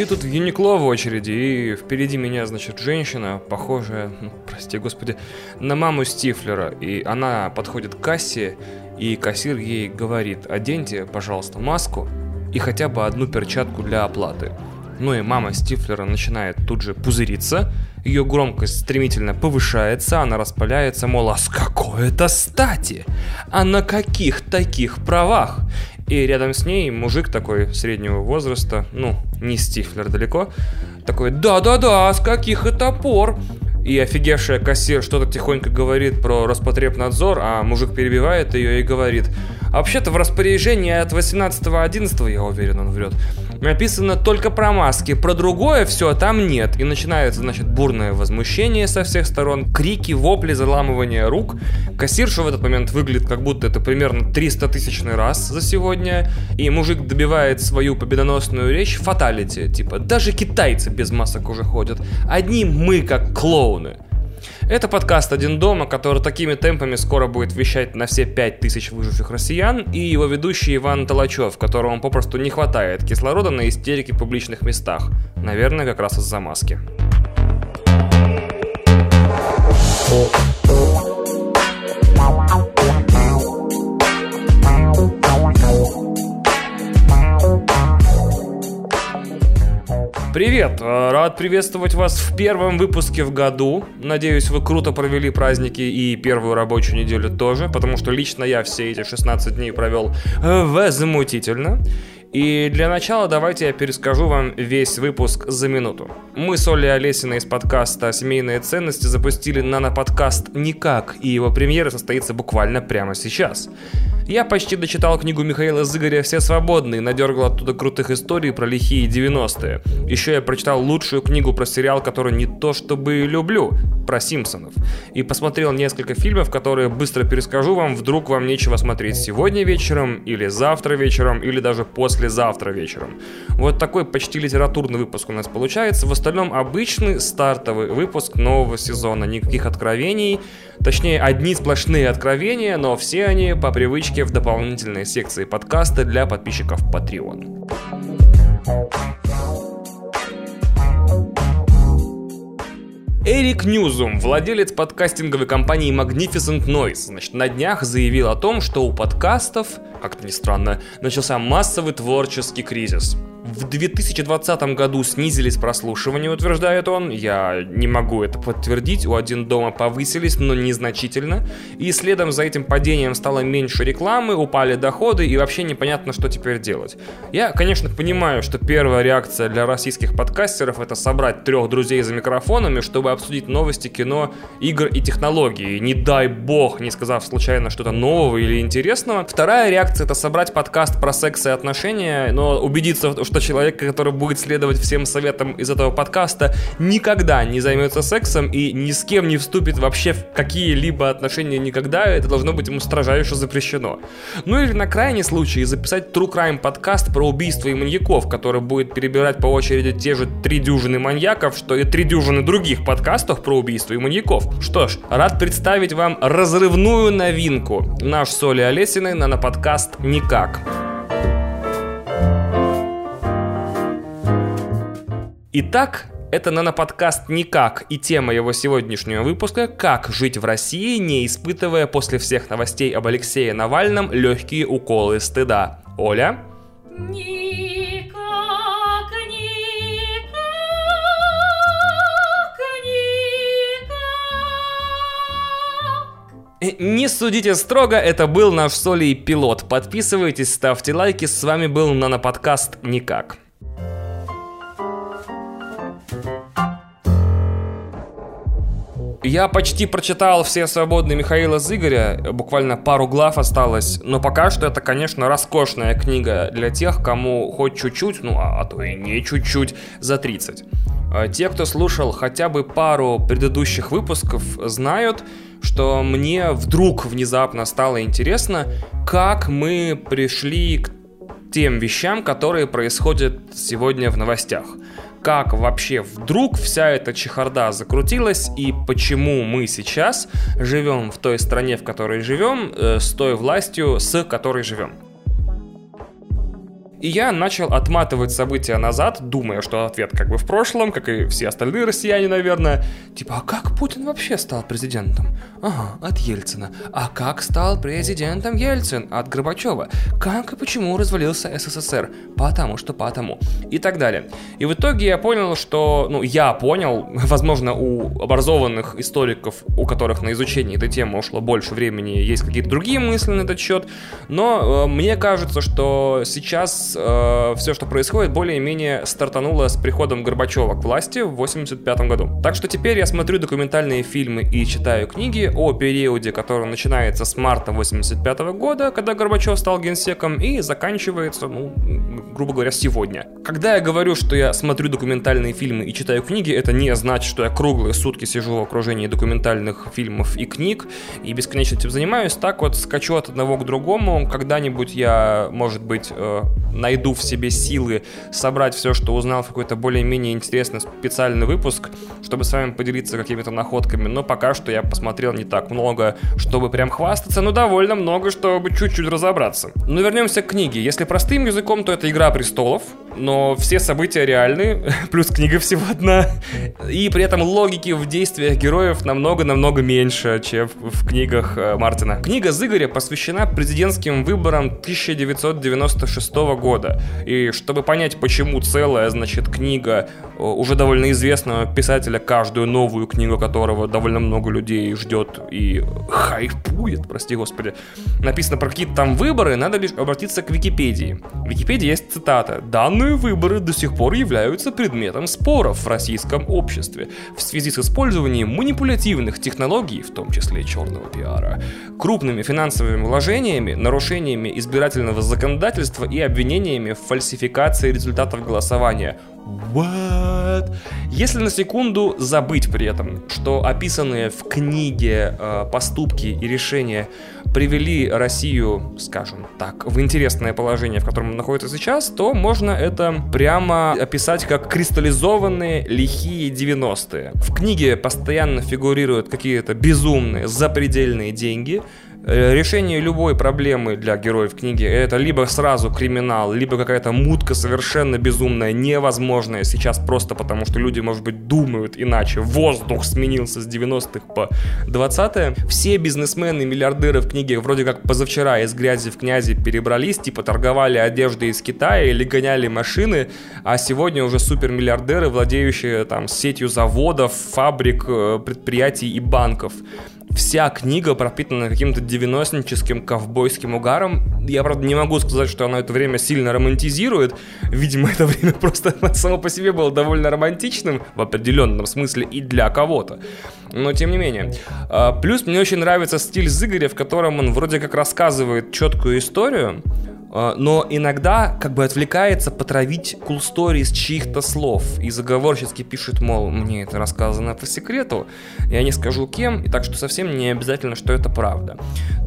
Стою тут в Юникло в очереди, и впереди меня, значит, женщина, похожая, ну, прости господи, на маму Стифлера. И она подходит к кассе, и кассир ей говорит, оденьте, пожалуйста, маску и хотя бы одну перчатку для оплаты. Ну и мама Стифлера начинает тут же пузыриться, ее громкость стремительно повышается, она распаляется, мол, а с какой это стати? А на каких таких правах? И рядом с ней мужик такой среднего возраста, ну, не Стифлер далеко, такой, да-да-да, с каких это пор? И офигевшая кассир что-то тихонько говорит про Роспотребнадзор, а мужик перебивает ее и говорит, а вообще-то в распоряжении от 18.11, я уверен, он врет, написано только про маски, про другое все там нет. И начинается, значит, бурное возмущение со всех сторон, крики, вопли, заламывание рук. Кассирша в этот момент выглядит, как будто это примерно 300 тысячный раз за сегодня. И мужик добивает свою победоносную речь фаталити. Типа, даже китайцы без масок уже ходят. Одни мы как клоуны. Это подкаст «Один дома», который такими темпами скоро будет вещать на все 5000 выживших россиян, и его ведущий Иван Толачев, которому попросту не хватает кислорода на истерике в публичных местах. Наверное, как раз из-за маски. Привет! Э, рад приветствовать вас в первом выпуске в году. Надеюсь, вы круто провели праздники и первую рабочую неделю тоже, потому что лично я все эти 16 дней провел э, возмутительно. И для начала давайте я перескажу вам весь выпуск за минуту. Мы с Олей Олесиной из подкаста «Семейные ценности» запустили нано-подкаст «Никак», и его премьера состоится буквально прямо сейчас. Я почти дочитал книгу Михаила Зыгоря «Все свободные», надергал оттуда крутых историй про лихие 90-е. Еще я прочитал лучшую книгу про сериал, который не то чтобы люблю, про Симпсонов. И посмотрел несколько фильмов, которые быстро перескажу вам, вдруг вам нечего смотреть сегодня вечером, или завтра вечером, или даже послезавтра вечером. Вот такой почти литературный выпуск у нас получается. В остальном обычный стартовый выпуск нового сезона. Никаких откровений, точнее одни сплошные откровения, но все они по привычке ссылки в дополнительной секции подкаста для подписчиков Patreon. Эрик Ньюзум, владелец подкастинговой компании Magnificent Noise, значит, на днях заявил о том, что у подкастов, как-то не странно, начался массовый творческий кризис. В 2020 году снизились прослушивания, утверждает он. Я не могу это подтвердить. У «Один дома» повысились, но незначительно. И следом за этим падением стало меньше рекламы, упали доходы и вообще непонятно, что теперь делать. Я, конечно, понимаю, что первая реакция для российских подкастеров это собрать трех друзей за микрофонами, чтобы обсудить новости кино, игр и технологий. Не дай бог, не сказав случайно что-то нового или интересного. Вторая реакция это собрать подкаст про секс и отношения, но убедиться, что человек, который будет следовать всем советам из этого подкаста, никогда не займется сексом и ни с кем не вступит вообще в какие-либо отношения никогда, это должно быть ему строжайше запрещено. Ну или на крайний случай записать True Crime подкаст про убийство и маньяков, который будет перебирать по очереди те же три дюжины маньяков, что и три дюжины других подкастов про убийство и маньяков. Что ж, рад представить вам разрывную новинку. Наш Соли Олесиной на подкаст «Никак». Итак, это наноподкаст «Никак» и тема его сегодняшнего выпуска «Как жить в России, не испытывая после всех новостей об Алексее Навальном легкие уколы стыда». Оля? Никак, никак, никак. Не судите строго, это был наш Солей пилот. Подписывайтесь, ставьте лайки. С вами был наноподкаст «Никак». Я почти прочитал все свободные Михаила Зыгоря, буквально пару глав осталось, но пока что это, конечно, роскошная книга для тех, кому хоть чуть-чуть, ну а, а то и не чуть-чуть, за 30. А те, кто слушал хотя бы пару предыдущих выпусков, знают, что мне вдруг внезапно стало интересно, как мы пришли к тем вещам, которые происходят сегодня в новостях как вообще вдруг вся эта чехарда закрутилась и почему мы сейчас живем в той стране, в которой живем, э, с той властью, с которой живем. И я начал отматывать события назад, думая, что ответ как бы в прошлом, как и все остальные россияне, наверное. Типа, а как Путин вообще стал президентом? Ага, от Ельцина. А как стал президентом Ельцин? От Горбачева. Как и почему развалился СССР? Потому что потому. И так далее. И в итоге я понял, что, ну, я понял, возможно, у образованных историков, у которых на изучение этой темы ушло больше времени, есть какие-то другие мысли на этот счет, но э, мне кажется, что сейчас э, все, что происходит, более-менее стартануло с приходом Горбачева к власти в 85 году. Так что теперь я смотрю документальные фильмы и читаю книги о периоде, который начинается с марта 85 года, когда Горбачев стал генсеком, и заканчивается, ну, грубо говоря, сегодня. Когда я говорю, что я смотрю документальные фильмы и читаю книги, это не значит, что я круглые сутки сижу в окружении документальных фильмов и книг и бесконечно этим занимаюсь. Так вот скачу от одного к другому. Когда-нибудь я, может быть, э, найду в себе силы собрать все, что узнал в какой-то более-менее интересный специальный выпуск, чтобы с вами поделиться какими-то находками. Но пока что я посмотрел не так много, чтобы прям хвастаться, но довольно много, чтобы чуть-чуть разобраться. Но вернемся к книге. Если простым языком, то это «Игра престолов», но все события реальны, плюс книга всего одна. И при этом логики в действиях героев намного-намного меньше, чем в книгах э, Мартина. Книга Зыгоря посвящена президентским выборам 1996 года. И чтобы понять, почему целая, значит, книга э, уже довольно известного писателя, каждую новую книгу которого довольно много людей ждет и хайпует, прости господи, написано про какие-то там выборы, надо лишь обратиться к Википедии. В Википедии есть цитата. «Данные выборы до сих пор являются предметом споров в российском обществе в связи с использованием манипулятивных технологий, в том числе черного пиара, крупными финансовыми вложениями, нарушениями избирательного законодательства и обвинениями в фальсификации результатов голосования. What? Если на секунду забыть при этом, что описанные в книге э, поступки и решения привели Россию, скажем так, в интересное положение, в котором она находится сейчас, то можно это прямо описать как кристаллизованные лихие 90-е. В книге постоянно фигурируют какие-то безумные, запредельные деньги, решение любой проблемы для героев книги это либо сразу криминал, либо какая-то мутка совершенно безумная, невозможная сейчас просто потому, что люди, может быть, думают иначе. Воздух сменился с 90-х по 20-е. Все бизнесмены, миллиардеры в книге вроде как позавчера из грязи в князи перебрались, типа торговали одеждой из Китая или гоняли машины, а сегодня уже супермиллиардеры, владеющие там сетью заводов, фабрик, э, предприятий и банков вся книга пропитана каким-то 90-ническим ковбойским угаром. Я, правда, не могу сказать, что она это время сильно романтизирует. Видимо, это время просто само по себе было довольно романтичным в определенном смысле и для кого-то. Но тем не менее. А, плюс мне очень нравится стиль Зыгоря, в котором он вроде как рассказывает четкую историю, но иногда как бы отвлекается потравить cool story из чьих-то слов и заговорчески пишет, мол, мне это рассказано по секрету, я не скажу кем, и так что совсем не обязательно, что это правда.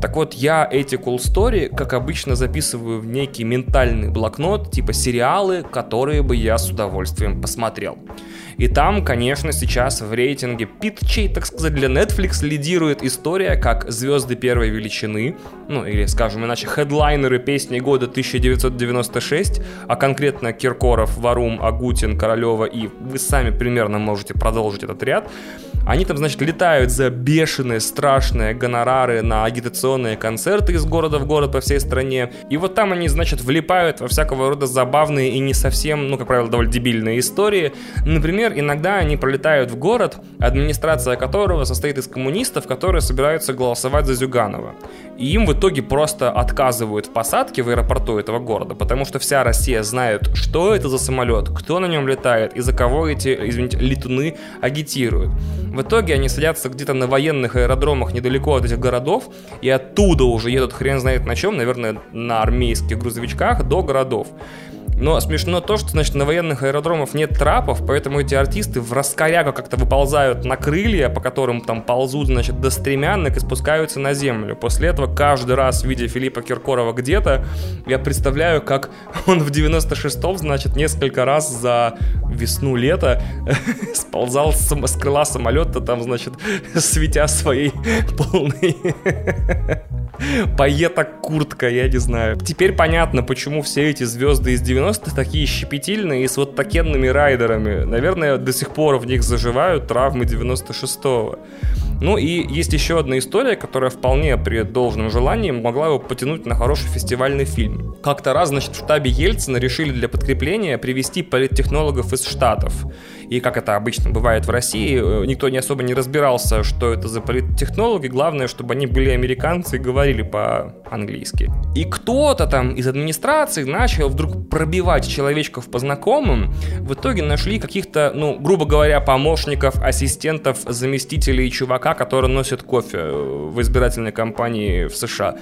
Так вот, я эти cool story, как обычно, записываю в некий ментальный блокнот, типа сериалы, которые бы я с удовольствием посмотрел. И там, конечно, сейчас в рейтинге питчей, так сказать, для Netflix лидирует история как «Звезды первой величины», ну или, скажем иначе, хедлайнеры песни года 1996, а конкретно Киркоров, Варум, Агутин, Королева и вы сами примерно можете продолжить этот ряд. Они там, значит, летают за бешеные, страшные гонорары на агитационные концерты из города в город по всей стране. И вот там они, значит, влипают во всякого рода забавные и не совсем, ну, как правило, довольно дебильные истории. Например, иногда они пролетают в город, администрация которого состоит из коммунистов, которые собираются голосовать за Зюганова. И им в итоге просто отказывают в посадке в аэропорту этого города, потому что вся Россия знает, что это за самолет, кто на нем летает и за кого эти, извините, летуны агитируют. В итоге они садятся где-то на военных аэродромах недалеко от этих городов, и оттуда уже едут хрен знает на чем, наверное, на армейских грузовичках до городов. Но смешно то, что, значит, на военных аэродромах нет трапов, поэтому эти артисты в раскорягу как-то выползают на крылья, по которым там ползут, значит, до стремянок и спускаются на землю. После этого каждый раз, видя Филиппа Киркорова где-то, я представляю, как он в 96-м, значит, несколько раз за весну-лето сползал с, крыла самолета, там, значит, светя своей полной Поеток куртка, я не знаю. Теперь понятно, почему все эти звезды из 90-х такие щепетильные и с вот такенными райдерами. Наверное, до сих пор в них заживают травмы 96-го. Ну и есть еще одна история, которая вполне при должном желании могла его потянуть на хороший фестивальный фильм. Как-то раз, значит, в штабе Ельцина решили для подкрепления привести политтехнологов из Штатов. И как это обычно бывает в России, э, никто не особо не разбирался, что это за политтехнологи. Главное, чтобы они были американцы и говорили по-английски. И кто-то там из администрации начал вдруг пробивать человечков по знакомым. В итоге нашли каких-то, ну, грубо говоря, помощников, ассистентов, заместителей чувака, который носит кофе э, в избирательной кампании в США.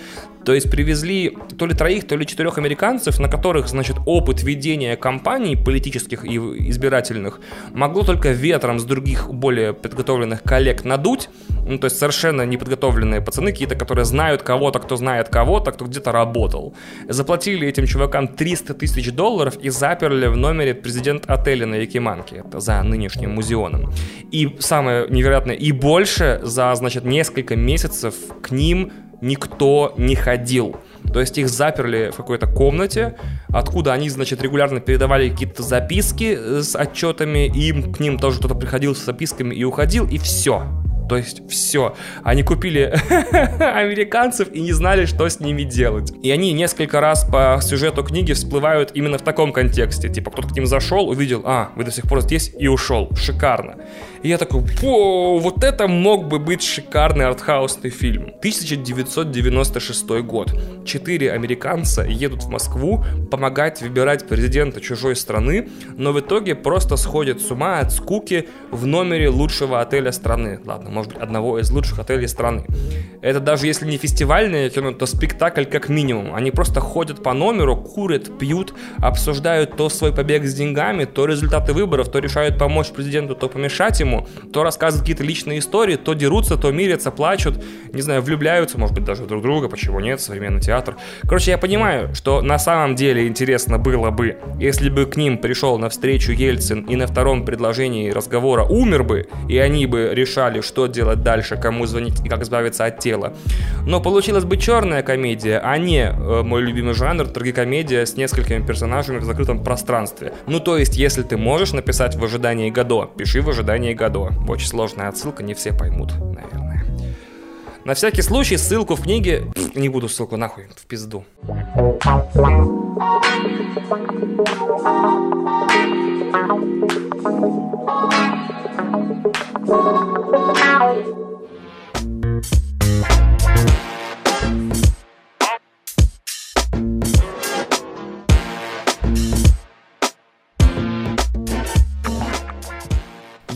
То есть привезли то ли троих, то ли четырех американцев, на которых, значит, опыт ведения кампаний политических и избирательных могло только ветром с других более подготовленных коллег надуть. Ну, то есть совершенно неподготовленные пацаны какие-то, которые знают кого-то, кто знает кого-то, кто где-то работал. Заплатили этим чувакам 300 тысяч долларов и заперли в номере президент отеля на Якиманке. Это за нынешним музеоном. И самое невероятное, и больше за, значит, несколько месяцев к ним никто не ходил. То есть их заперли в какой-то комнате, откуда они, значит, регулярно передавали какие-то записки э, с отчетами, и им к ним тоже кто-то приходил с записками и уходил, и все. То есть все. Они купили американцев и не знали, что с ними делать. И они несколько раз по сюжету книги всплывают именно в таком контексте. Типа кто-то к ним зашел, увидел, а, вы до сих пор здесь, и ушел. Шикарно. И я такой, о, вот это мог бы быть шикарный артхаусный фильм. 1996 год. Четыре американца едут в Москву помогать выбирать президента чужой страны, но в итоге просто сходят с ума от скуки в номере лучшего отеля страны. Ладно, может быть, одного из лучших отелей страны. Это даже если не фестивальное кино, то спектакль как минимум. Они просто ходят по номеру, курят, пьют, обсуждают то свой побег с деньгами, то результаты выборов, то решают помочь президенту, то помешать ему по-разному. То рассказывают какие-то личные истории, то дерутся, то мирятся, плачут, не знаю, влюбляются, может быть, даже друг друга, почему нет, современный театр. Короче, я понимаю, что на самом деле интересно было бы, если бы к ним пришел на встречу Ельцин и на втором предложении разговора умер бы, и они бы решали, что делать дальше, кому звонить и как избавиться от тела. Но получилась бы черная комедия, а не э, мой любимый жанр трагикомедия с несколькими персонажами в закрытом пространстве. Ну, то есть, если ты можешь написать в ожидании Годо, пиши в ожидании Годо. Очень сложная отсылка, не все поймут, наверное. На всякий случай ссылку в книге... Не буду ссылку нахуй, в пизду.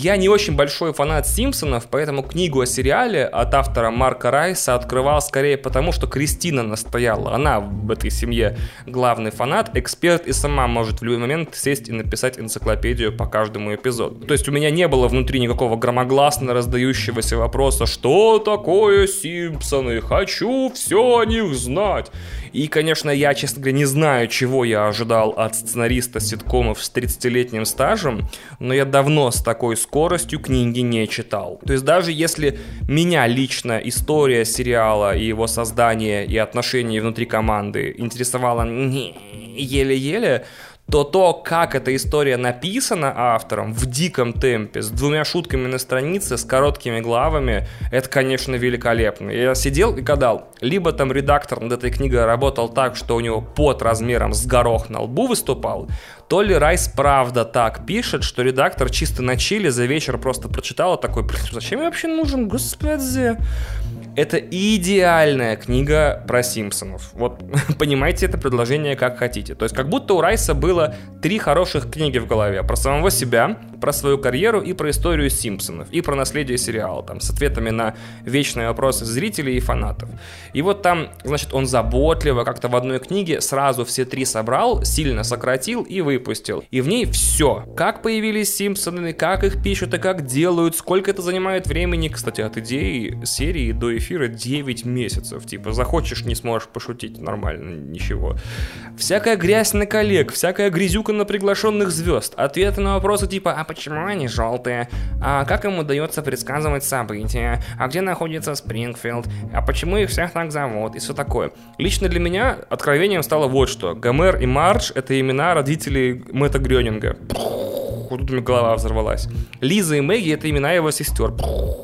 Я не очень большой фанат Симпсонов, поэтому книгу о сериале от автора Марка Райса открывал скорее потому, что Кристина настояла. Она в этой семье главный фанат, эксперт и сама может в любой момент сесть и написать энциклопедию по каждому эпизоду. То есть у меня не было внутри никакого громогласно раздающегося вопроса «Что такое Симпсоны? Хочу все о них знать!» И, конечно, я, честно говоря, не знаю, чего я ожидал от сценариста ситкомов с 30-летним стажем, но я давно с такой скоростью книги не читал. То есть даже если меня лично история сериала и его создание и отношения внутри команды интересовала еле-еле, то то, как эта история написана автором в диком темпе, с двумя шутками на странице, с короткими главами, это, конечно, великолепно. Я сидел и гадал, либо там редактор над этой книгой работал так, что у него под размером с горох на лбу выступал, то ли Райс правда так пишет, что редактор чисто на чили за вечер просто прочитал и такой, зачем я вообще нужен, господи? Это идеальная книга про Симпсонов. Вот понимаете это предложение как хотите. То есть как будто у Райса было три хороших книги в голове. Про самого себя, про свою карьеру и про историю Симпсонов. И про наследие сериала. Там с ответами на вечные вопросы зрителей и фанатов. И вот там, значит, он заботливо как-то в одной книге сразу все три собрал, сильно сократил и выпустил. И в ней все. Как появились Симпсоны, как их пишут и как делают, сколько это занимает времени. Кстати, от идеи серии до эфира 9 месяцев. Типа, захочешь, не сможешь пошутить нормально, ничего. Всякая грязь на коллег, всякая грязюка на приглашенных звезд. Ответы на вопросы типа, а почему они желтые? А как им удается предсказывать события? А где находится Спрингфилд? А почему их всех так зовут? И все такое. Лично для меня откровением стало вот что. Гомер и Мардж — это имена родителей Мэтта Грёнинга. Тут у голова взорвалась. Лиза и Мэгги — это имена его сестер.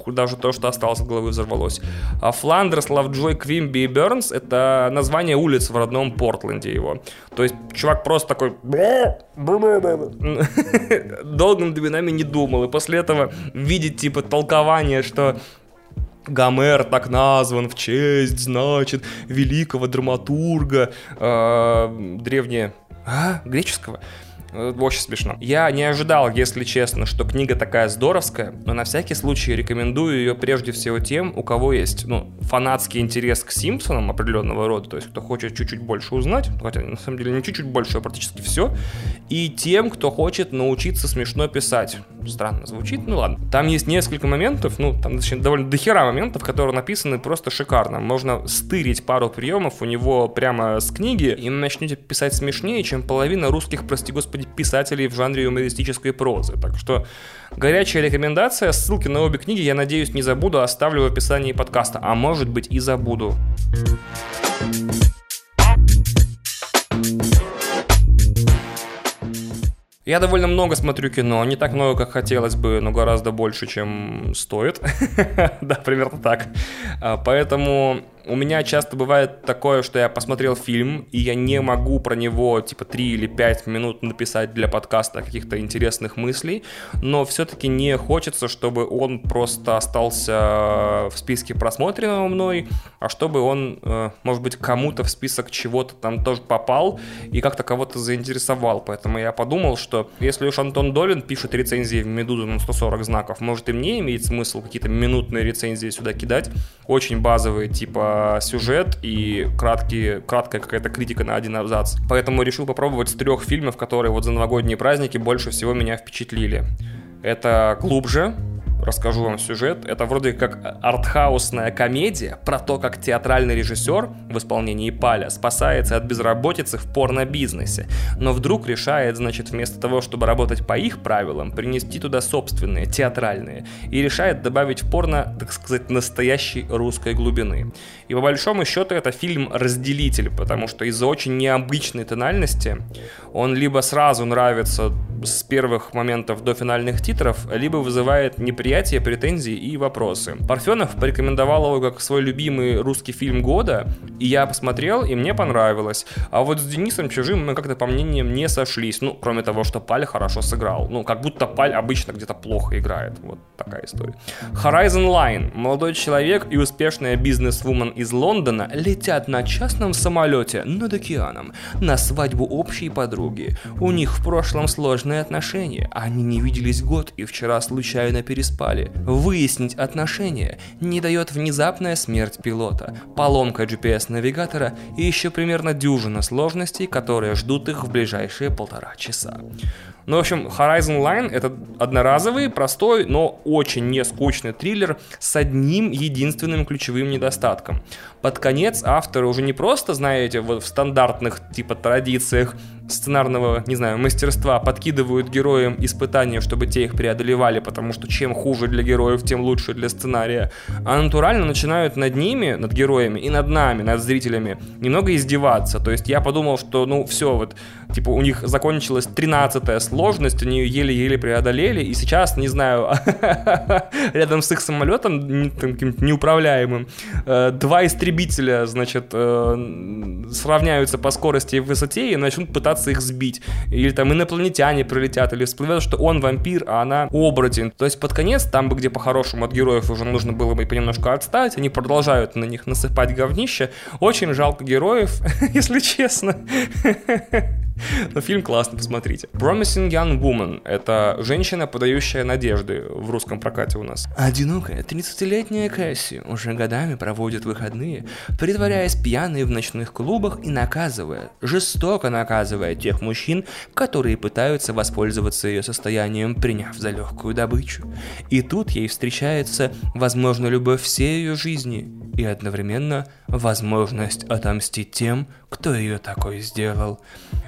Даже то, что осталось от головы, взорвалось. А Фландерс, Лавджой, Квимби и Бернс — это название улиц в родном Портленде его. То есть чувак просто такой... Долгим временами не думал. И после этого видеть, типа, толкование, что Гомер так назван в честь, значит, великого драматурга э, древне... А? Греческого? Очень смешно. Я не ожидал, если честно, что книга такая здоровская, но на всякий случай рекомендую ее прежде всего тем, у кого есть ну, фанатский интерес к Симпсонам определенного рода, то есть кто хочет чуть-чуть больше узнать, хотя на самом деле не чуть-чуть больше, а практически все, и тем, кто хочет научиться смешно писать. Странно звучит, ну ладно. Там есть несколько моментов, ну там точнее, довольно дохера моментов, которые написаны просто шикарно. Можно стырить пару приемов у него прямо с книги, и начнете писать смешнее, чем половина русских, прости господи, писателей в жанре юмористической прозы. Так что горячая рекомендация. Ссылки на обе книги, я надеюсь, не забуду, оставлю в описании подкаста. А может быть и забуду. Я довольно много смотрю кино, не так много, как хотелось бы, но гораздо больше, чем стоит. да, примерно так. А, поэтому у меня часто бывает такое, что я посмотрел фильм, и я не могу про него, типа, 3 или 5 минут написать для подкаста каких-то интересных мыслей, но все-таки не хочется, чтобы он просто остался в списке просмотренного мной, а чтобы он, э, может быть, кому-то в список чего-то там тоже попал и как-то кого-то заинтересовал. Поэтому я подумал, что если уж Антон Долин пишет рецензии в «Медузу» на 140 знаков, может и мне имеет смысл какие-то минутные рецензии сюда кидать, очень базовые, типа сюжет и краткие, краткая какая-то критика на один абзац. Поэтому решил попробовать с трех фильмов, которые вот за новогодние праздники больше всего меня впечатлили. Это «Глубже», расскажу вам сюжет. Это вроде как артхаусная комедия про то, как театральный режиссер в исполнении Паля спасается от безработицы в порно-бизнесе, но вдруг решает, значит, вместо того, чтобы работать по их правилам, принести туда собственные, театральные, и решает добавить в порно, так сказать, настоящей русской глубины. И по большому счету это фильм «Разделитель», потому что из-за очень необычной тональности он либо сразу нравится с первых моментов до финальных титров, либо вызывает неприятие, претензии и вопросы. Парфенов порекомендовал его как свой любимый русский фильм года, и я посмотрел, и мне понравилось. А вот с Денисом Чужим мы как-то по мнениям не сошлись, ну, кроме того, что Паль хорошо сыграл. Ну, как будто Паль обычно где-то плохо играет. Вот такая история. Horizon Line. Молодой человек и успешная бизнес-вумен из Лондона летят на частном самолете над океаном на свадьбу общей подруги. У них в прошлом серьезные отношения. Они не виделись год и вчера случайно переспали. Выяснить отношения не дает внезапная смерть пилота, поломка GPS-навигатора и еще примерно дюжина сложностей, которые ждут их в ближайшие полтора часа. Ну, в общем, Horizon Line — это одноразовый, простой, но очень не скучный триллер с одним единственным ключевым недостатком. Под конец авторы уже не просто, знаете, вот в стандартных типа традициях сценарного, не знаю, мастерства подкидывают героям испытания, чтобы те их преодолевали, потому что чем хуже для героев, тем лучше для сценария, а натурально начинают над ними, над героями и над нами, над зрителями немного издеваться. То есть я подумал, что ну все, вот типа у них закончилась 13 сложность, они ее еле-еле преодолели, и сейчас, не знаю, рядом с их самолетом каким-то неуправляемым, э, два истребителя, значит, э, сравняются по скорости и высоте и начнут пытаться их сбить. Или там инопланетяне прилетят, или всплывет, что он вампир, а она оборотень. То есть под конец, там бы, где по-хорошему от героев уже нужно было бы понемножку отстать, они продолжают на них насыпать говнище. Очень жалко героев, если честно. Но фильм классный, посмотрите. Promising Young Woman — это женщина, подающая надежды в русском прокате у нас. Одинокая 30-летняя Кэсси уже годами проводит выходные, притворяясь пьяной в ночных клубах и наказывая, жестоко наказывая тех мужчин, которые пытаются воспользоваться ее состоянием, приняв за легкую добычу. И тут ей встречается, возможно, любовь всей ее жизни и одновременно возможность отомстить тем, кто ее такой сделал.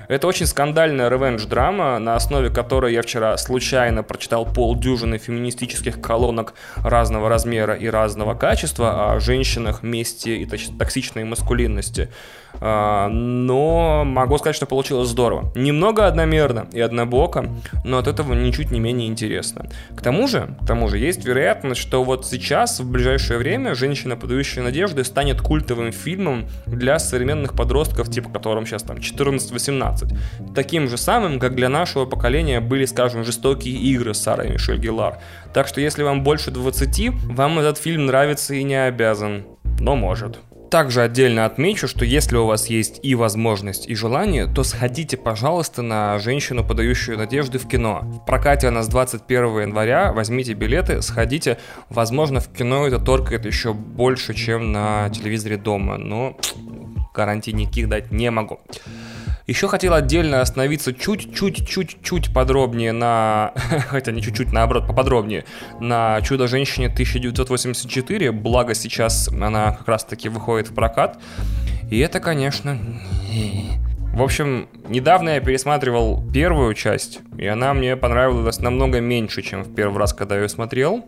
Это очень скандальная ревенж-драма, на основе которой я вчера случайно прочитал полдюжины феминистических колонок разного размера и разного качества о женщинах, месте и токсичной маскулинности. А, но могу сказать, что получилось здорово. Немного одномерно и однобоко, но от этого ничуть не менее интересно. К тому же, к тому же есть вероятность, что вот сейчас, в ближайшее время, «Женщина, подающая надежды» станет культовым фильмом для современных подростков, типа которым сейчас там 14-18. Таким же самым, как для нашего поколения были, скажем, «Жестокие игры» с Сарой Мишель Гелар. Так что если вам больше 20, вам этот фильм нравится и не обязан, но может. Также отдельно отмечу, что если у вас есть и возможность, и желание, то сходите, пожалуйста, на «Женщину, подающую надежды» в кино. В прокате она с 21 января, возьмите билеты, сходите. Возможно, в кино это торкает еще больше, чем на телевизоре дома, но гарантий никаких дать не могу. Еще хотел отдельно остановиться чуть-чуть-чуть-чуть подробнее на... Хотя не чуть-чуть, наоборот, поподробнее. На «Чудо-женщине» 1984. Благо сейчас она как раз-таки выходит в прокат. И это, конечно... В общем, недавно я пересматривал первую часть, и она мне понравилась намного меньше, чем в первый раз, когда я ее смотрел.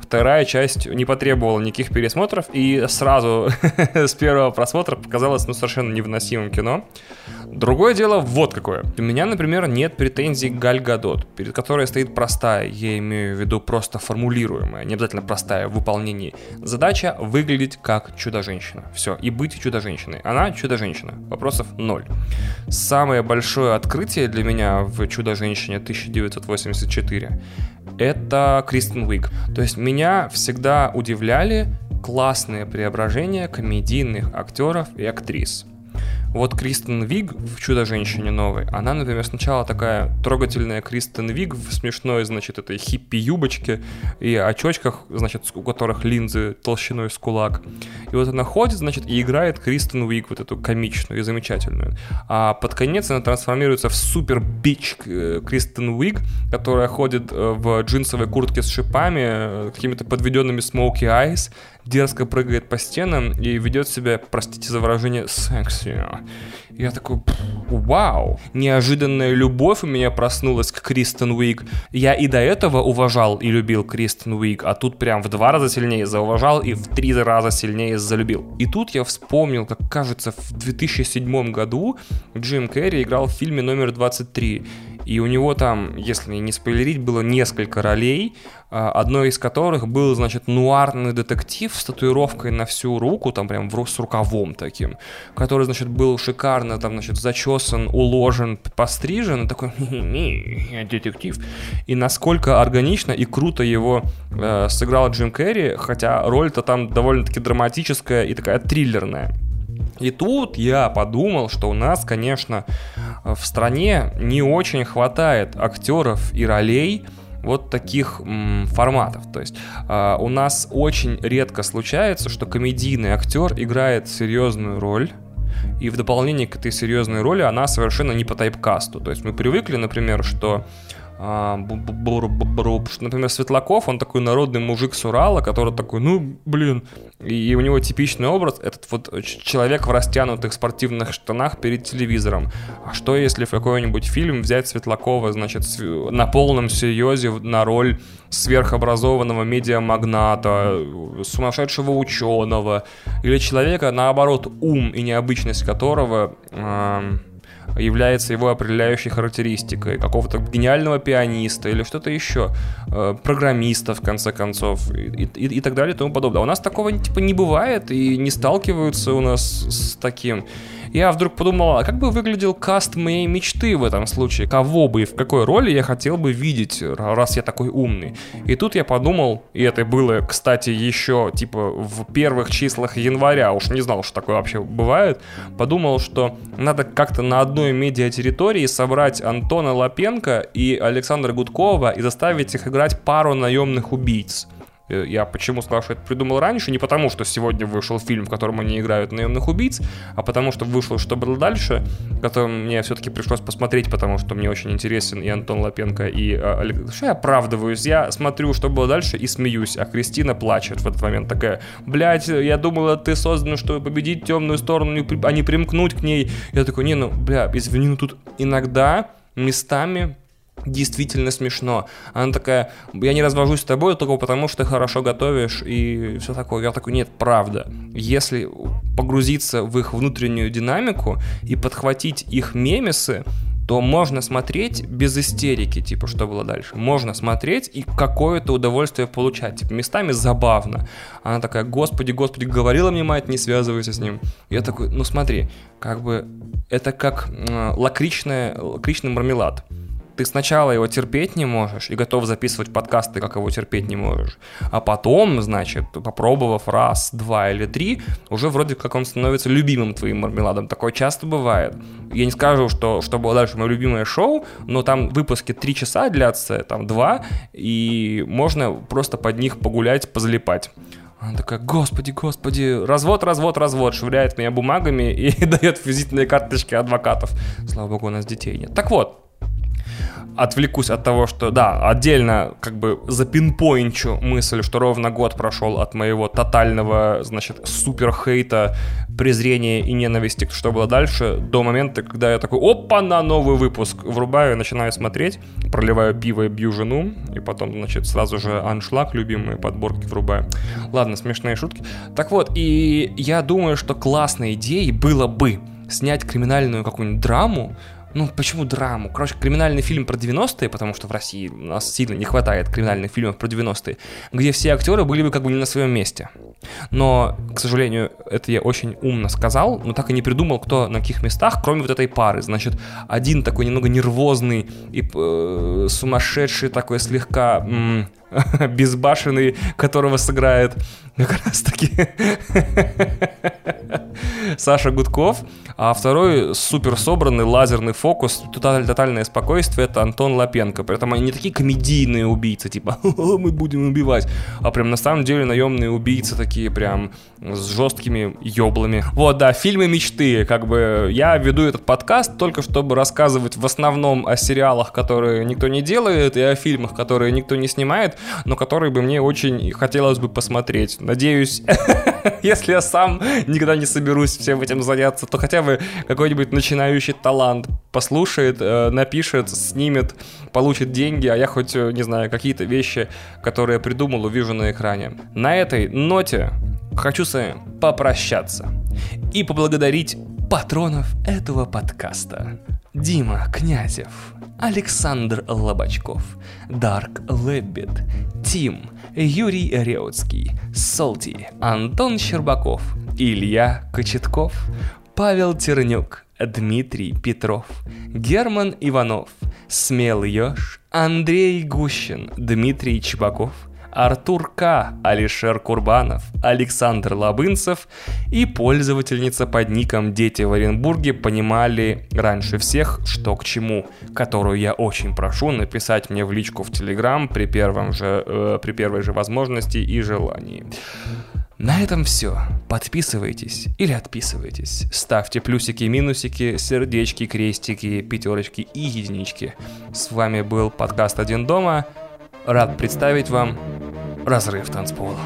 Вторая часть не потребовала никаких пересмотров, и сразу с первого просмотра показалось ну, совершенно невыносимым кино. Другое дело вот какое. У меня, например, нет претензий к Галь Гадот, перед которой стоит простая, я имею в виду просто формулируемая, не обязательно простая в выполнении. Задача выглядеть как чудо-женщина. Все, и быть чудо-женщиной. Она чудо-женщина. Вопросов ноль. Самое большое открытие для меня в «Чудо-женщине» 1984 это Кристен Уик. То есть меня всегда удивляли классные преображения комедийных актеров и актрис. Вот Кристен Виг в «Чудо-женщине» новой, она, например, сначала такая трогательная Кристен Виг в смешной, значит, этой хиппи-юбочке и очочках, значит, у которых линзы толщиной с кулак. И вот она ходит, значит, и играет Кристен Виг, вот эту комичную и замечательную. А под конец она трансформируется в супер-бич э, Кристен Уиг, которая ходит э, в джинсовой куртке с шипами, э, какими-то подведенными смоки айс, дерзко прыгает по стенам и ведет себя, простите за выражение, секси. Я такой, вау, неожиданная любовь у меня проснулась к Кристен Уик. Я и до этого уважал и любил Кристен Уик, а тут прям в два раза сильнее зауважал и в три раза сильнее залюбил. И тут я вспомнил, как кажется, в 2007 году Джим Керри играл в фильме номер 23. И у него там, если не спойлерить, было несколько ролей, а, одной из которых был, значит, нуарный детектив с татуировкой на всю руку, там прям с рукавом таким, который, значит, был шикарно там, значит, зачесан, уложен, пострижен, и такой, я детектив. И насколько органично и круто его э, сыграл Джим Керри, хотя роль-то там довольно-таки драматическая и такая триллерная. И тут я подумал, что у нас, конечно, в стране не очень хватает актеров и ролей, вот таких м, форматов. То есть э, у нас очень редко случается, что комедийный актер играет серьезную роль, и в дополнение к этой серьезной роли она совершенно не по тайпкасту. То есть мы привыкли, например, что например, Светлаков, он такой народный мужик с Урала, который такой, ну, блин, и у него типичный образ, этот вот человек в растянутых спортивных штанах перед телевизором. А что если в какой-нибудь фильм взять Светлакова, значит, на полном серьезе на роль сверхобразованного медиамагната, сумасшедшего ученого, или человека, наоборот, ум и необычность которого... Э- является его определяющей характеристикой, какого-то гениального пианиста или что-то еще, э, программиста, в конце концов, и, и, и так далее и тому подобное. А у нас такого типа не бывает и не сталкиваются у нас с таким я вдруг подумал, а как бы выглядел каст моей мечты в этом случае? Кого бы и в какой роли я хотел бы видеть, раз я такой умный? И тут я подумал, и это было, кстати, еще типа в первых числах января, уж не знал, что такое вообще бывает, подумал, что надо как-то на одной медиатерритории собрать Антона Лапенко и Александра Гудкова и заставить их играть пару наемных убийц. Э, я почему что это придумал раньше? Не потому, что сегодня вышел фильм, в котором они играют наемных убийц, а потому что вышел «Что было дальше», который мне все-таки пришлось посмотреть, потому что мне очень интересен и Антон Лапенко, и а, Олег... Что я оправдываюсь? Я смотрю «Что было дальше» и смеюсь, а Кристина плачет в этот момент такая, блядь, я думала, ты создан, чтобы победить темную сторону, а не примкнуть к ней. Я такой, не, ну, бля, извини, ну тут иногда местами действительно смешно. Она такая, я не развожусь с тобой только потому, что ты хорошо готовишь и все такое. Я такой, нет, правда. Если погрузиться в их внутреннюю динамику и подхватить их мемесы, то можно смотреть без истерики, типа, что было дальше. Можно смотреть и какое-то удовольствие получать. Типа, местами забавно. Она такая, господи, господи, говорила мне мать, не связывайся с ним. Я такой, ну смотри, как бы это как э, лакричный, лакричный мармелад ты сначала его терпеть не можешь и готов записывать подкасты, как его терпеть не можешь, а потом, значит, попробовав раз, два или три, уже вроде как он становится любимым твоим мармеладом. Такое часто бывает. Я не скажу, что, что было дальше мое любимое шоу, но там выпуски три часа длятся, там два, и можно просто под них погулять, позалипать. Она такая, господи, господи, развод, развод, развод, швыряет меня бумагами и дает визитные карточки адвокатов. Слава богу, у нас детей нет. Так вот, отвлекусь от того, что, да, отдельно как бы запинпоинчу мысль, что ровно год прошел от моего тотального, значит, супер хейта, презрения и ненависти, что было дальше, до момента, когда я такой, опа, на новый выпуск, врубаю, начинаю смотреть, проливаю пиво и бью жену, и потом, значит, сразу же аншлаг, любимые подборки врубаю. Ладно, смешные шутки. Так вот, и я думаю, что классной идеей было бы снять криминальную какую-нибудь драму, ну, почему драму? Короче, криминальный фильм про 90-е, потому что в России у нас сильно не хватает криминальных фильмов про 90-е, где все актеры были бы как бы не на своем месте. Но, к сожалению, это я очень умно сказал, но так и не придумал, кто на каких местах, кроме вот этой пары. Значит, один такой немного нервозный и э, сумасшедший такой слегка... М- безбашенный, которого сыграет как раз таки Саша Гудков, а второй супер собранный лазерный фокус, тотальное спокойствие, это Антон Лапенко. При этом они не такие комедийные убийцы, типа мы будем убивать, а прям на самом деле наемные убийцы такие прям с жесткими еблами. Вот, да, фильмы мечты, как бы я веду этот подкаст только чтобы рассказывать в основном о сериалах, которые никто не делает, и о фильмах, которые никто не снимает, но которые бы мне очень хотелось бы посмотреть. Надеюсь, если я сам никогда не соберусь всем этим заняться, то хотя бы какой-нибудь начинающий талант послушает, э, напишет, снимет, получит деньги, а я хоть, э, не знаю, какие-то вещи, которые придумал, увижу на экране. На этой ноте хочу с вами попрощаться и поблагодарить патронов этого подкаста. Дима Князев, Александр Лобачков, Дарк Леббит, Тим, Юрий Реутский, Солти, Антон Щербаков, Илья Кочетков, Павел Тернюк, Дмитрий Петров, Герман Иванов, Смелый Ёж, Андрей Гущин, Дмитрий Чебаков – Артур К., Алишер Курбанов, Александр Лабынцев и пользовательница под ником «Дети в Оренбурге» понимали раньше всех, что к чему, которую я очень прошу написать мне в личку в Телеграм при, первом же, э, при первой же возможности и желании. На этом все. Подписывайтесь или отписывайтесь. Ставьте плюсики, минусики, сердечки, крестики, пятерочки и единички. С вами был подкаст «Один дома». Рад представить вам разрыв танцполов.